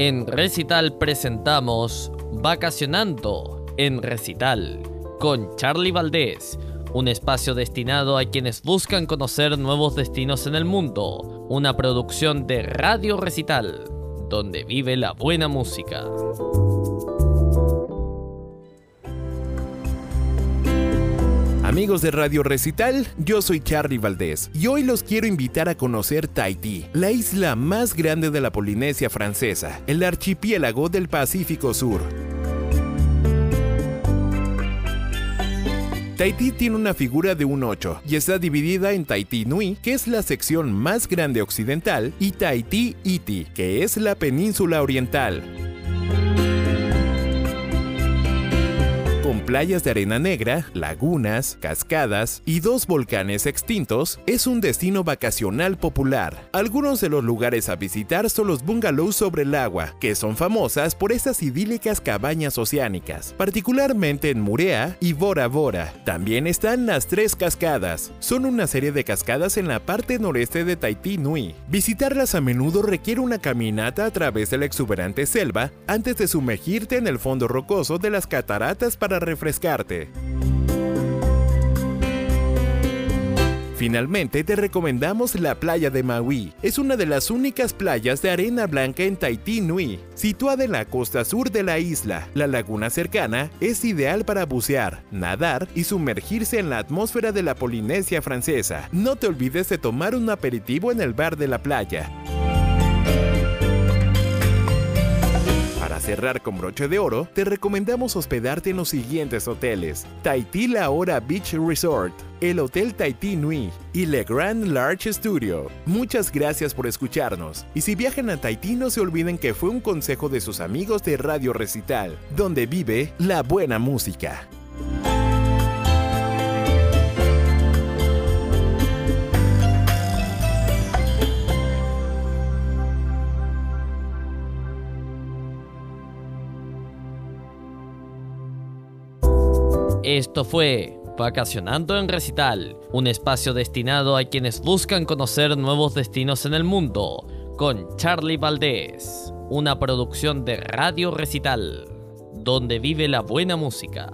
En Recital presentamos Vacacionando en Recital con Charlie Valdés, un espacio destinado a quienes buscan conocer nuevos destinos en el mundo, una producción de Radio Recital, donde vive la buena música. Amigos de Radio Recital, yo soy Charlie Valdés y hoy los quiero invitar a conocer Tahití, la isla más grande de la Polinesia francesa, el archipiélago del Pacífico Sur. Tahití tiene una figura de un 8 y está dividida en Tahití Nui, que es la sección más grande occidental, y Tahití Iti, que es la península oriental. Con playas de arena negra, lagunas, cascadas y dos volcanes extintos, es un destino vacacional popular. Algunos de los lugares a visitar son los bungalows sobre el agua, que son famosas por estas idílicas cabañas oceánicas, particularmente en Murea y Bora Bora. También están las tres cascadas. Son una serie de cascadas en la parte noreste de Tahití Nui. Visitarlas a menudo requiere una caminata a través de la exuberante selva antes de sumergirte en el fondo rocoso de las cataratas para refrescarte. Finalmente te recomendamos la playa de Maui. Es una de las únicas playas de arena blanca en Tahití Nui, situada en la costa sur de la isla. La laguna cercana es ideal para bucear, nadar y sumergirse en la atmósfera de la Polinesia francesa. No te olvides de tomar un aperitivo en el bar de la playa. Cerrar con broche de oro, te recomendamos hospedarte en los siguientes hoteles: Tahití La Hora Beach Resort, el Hotel Tahití Nui y Le Grand Large Studio. Muchas gracias por escucharnos. Y si viajan a Tahití, no se olviden que fue un consejo de sus amigos de Radio Recital, donde vive la buena música. Esto fue Vacacionando en Recital, un espacio destinado a quienes buscan conocer nuevos destinos en el mundo, con Charlie Valdés, una producción de Radio Recital, donde vive la buena música.